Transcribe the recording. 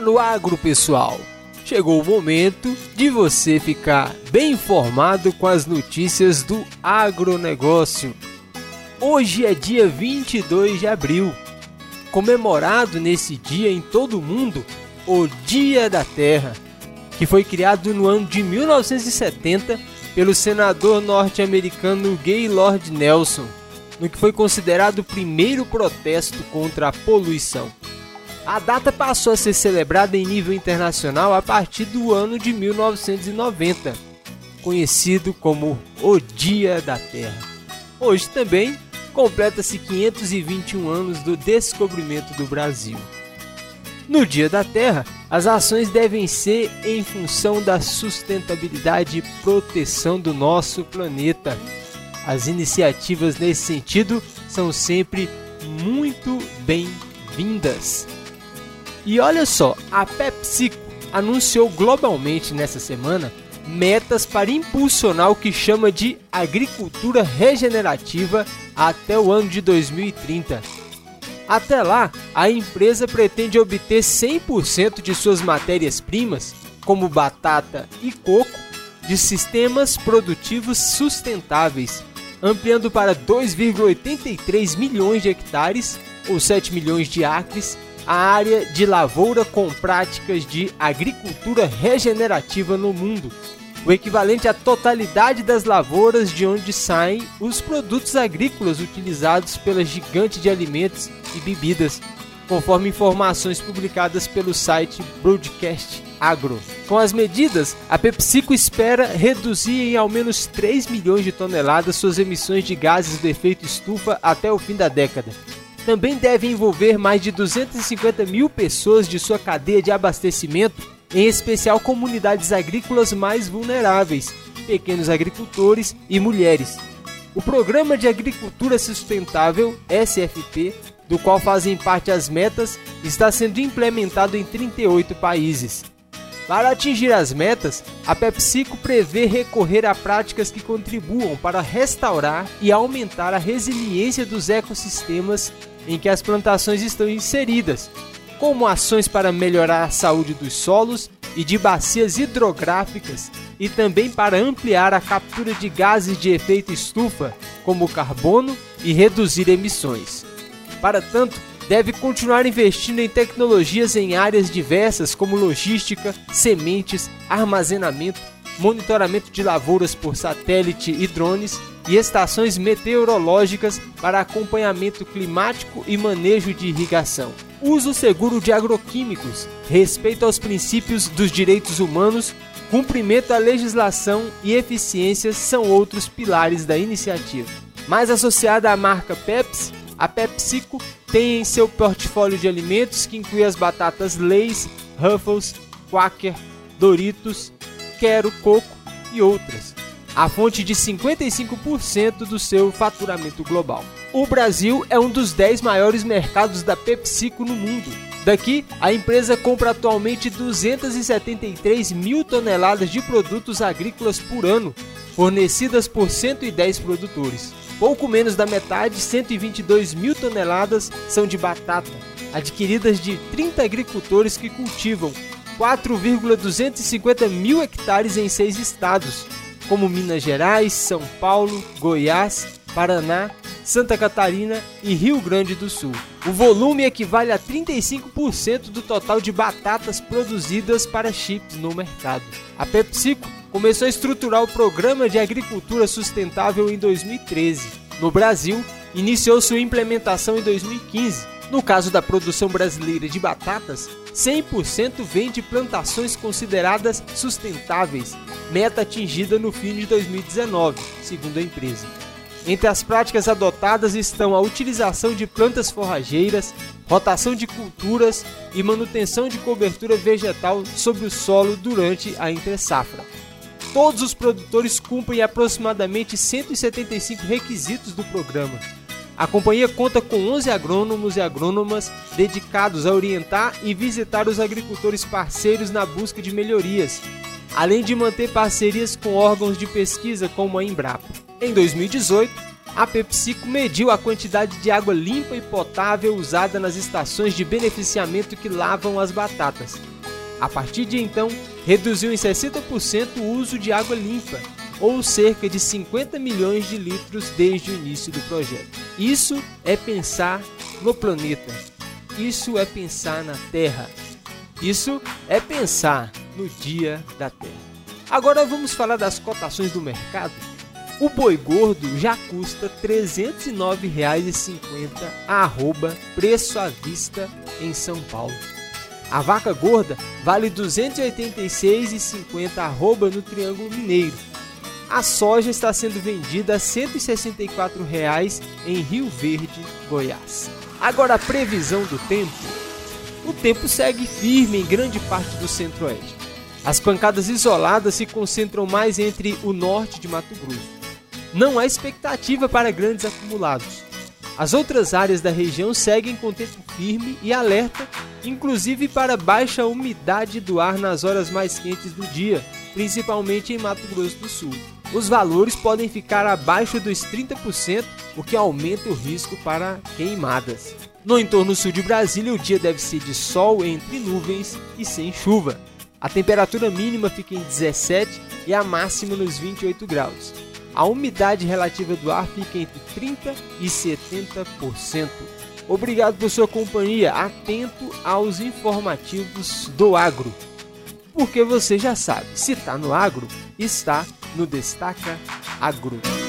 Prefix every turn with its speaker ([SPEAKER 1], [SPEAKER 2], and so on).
[SPEAKER 1] No agro, pessoal. Chegou o momento de você ficar bem informado com as notícias do agronegócio. Hoje é dia 22 de abril, comemorado nesse dia em todo o mundo o Dia da Terra, que foi criado no ano de 1970 pelo senador norte-americano Gaylord Nelson, no que foi considerado o primeiro protesto contra a poluição. A data passou a ser celebrada em nível internacional a partir do ano de 1990, conhecido como o Dia da Terra. Hoje também completa-se 521 anos do descobrimento do Brasil. No Dia da Terra, as ações devem ser em função da sustentabilidade e proteção do nosso planeta. As iniciativas nesse sentido são sempre muito bem-vindas. E olha só, a PepsiCo anunciou globalmente nessa semana metas para impulsionar o que chama de agricultura regenerativa até o ano de 2030. Até lá, a empresa pretende obter 100% de suas matérias-primas, como batata e coco, de sistemas produtivos sustentáveis, ampliando para 2,83 milhões de hectares, ou 7 milhões de acres, a área de lavoura com práticas de agricultura regenerativa no mundo, o equivalente à totalidade das lavouras de onde saem os produtos agrícolas utilizados pela gigante de alimentos e bebidas, conforme informações publicadas pelo site Broadcast Agro. Com as medidas, a PepsiCo espera reduzir em ao menos 3 milhões de toneladas suas emissões de gases do efeito estufa até o fim da década também deve envolver mais de 250 mil pessoas de sua cadeia de abastecimento, em especial comunidades agrícolas mais vulneráveis, pequenos agricultores e mulheres. O Programa de Agricultura Sustentável, SFP, do qual fazem parte as metas, está sendo implementado em 38 países. Para atingir as metas, a PepsiCo prevê recorrer a práticas que contribuam para restaurar e aumentar a resiliência dos ecossistemas em que as plantações estão inseridas, como ações para melhorar a saúde dos solos e de bacias hidrográficas e também para ampliar a captura de gases de efeito estufa, como carbono, e reduzir emissões. Para tanto, deve continuar investindo em tecnologias em áreas diversas como logística, sementes, armazenamento, monitoramento de lavouras por satélite e drones e estações meteorológicas para acompanhamento climático e manejo de irrigação. Uso seguro de agroquímicos, respeito aos princípios dos direitos humanos, cumprimento à legislação e eficiência são outros pilares da iniciativa. Mais associada à marca Pepsi, a PepsiCo tem em seu portfólio de alimentos que inclui as batatas Lay's, Ruffles, Quaker, Doritos, Quero Coco e outras a fonte de 55% do seu faturamento global. O Brasil é um dos 10 maiores mercados da PepsiCo no mundo. Daqui, a empresa compra atualmente 273 mil toneladas de produtos agrícolas por ano, fornecidas por 110 produtores. Pouco menos da metade, 122 mil toneladas, são de batata, adquiridas de 30 agricultores que cultivam 4,250 mil hectares em seis estados, como Minas Gerais, São Paulo, Goiás, Paraná, Santa Catarina e Rio Grande do Sul. O volume equivale a 35% do total de batatas produzidas para chips no mercado. A PepsiCo começou a estruturar o Programa de Agricultura Sustentável em 2013. No Brasil, iniciou sua implementação em 2015. No caso da produção brasileira de batatas, 100% vem de plantações consideradas sustentáveis, meta atingida no fim de 2019, segundo a empresa. Entre as práticas adotadas estão a utilização de plantas forrageiras, rotação de culturas e manutenção de cobertura vegetal sobre o solo durante a entre-safra. Todos os produtores cumprem aproximadamente 175 requisitos do programa, a companhia conta com 11 agrônomos e agrônomas dedicados a orientar e visitar os agricultores parceiros na busca de melhorias, além de manter parcerias com órgãos de pesquisa como a Embrapa. Em 2018, a PepsiCo mediu a quantidade de água limpa e potável usada nas estações de beneficiamento que lavam as batatas. A partir de então, reduziu em 60% o uso de água limpa, ou cerca de 50 milhões de litros desde o início do projeto. Isso é pensar no planeta. Isso é pensar na Terra. Isso é pensar no dia da Terra. Agora vamos falar das cotações do mercado. O boi gordo já custa R$ 309,50 arroba preço à vista em São Paulo. A vaca gorda vale R$ 286,50 arroba no Triângulo Mineiro. A soja está sendo vendida a 164 reais em Rio Verde, Goiás. Agora a previsão do tempo. O tempo segue firme em grande parte do centro-oeste. As pancadas isoladas se concentram mais entre o norte de Mato Grosso não há expectativa para grandes acumulados. As outras áreas da região seguem com tempo firme e alerta, inclusive para baixa umidade do ar nas horas mais quentes do dia, principalmente em Mato Grosso do Sul. Os valores podem ficar abaixo dos 30%, o que aumenta o risco para queimadas. No entorno sul de Brasília, o dia deve ser de sol entre nuvens e sem chuva. A temperatura mínima fica em 17 e a máxima nos 28 graus a umidade relativa do ar fica entre 30% e 70%. Obrigado por sua companhia, atento aos informativos do agro. Porque você já sabe, se está no agro, está no Destaca Agro.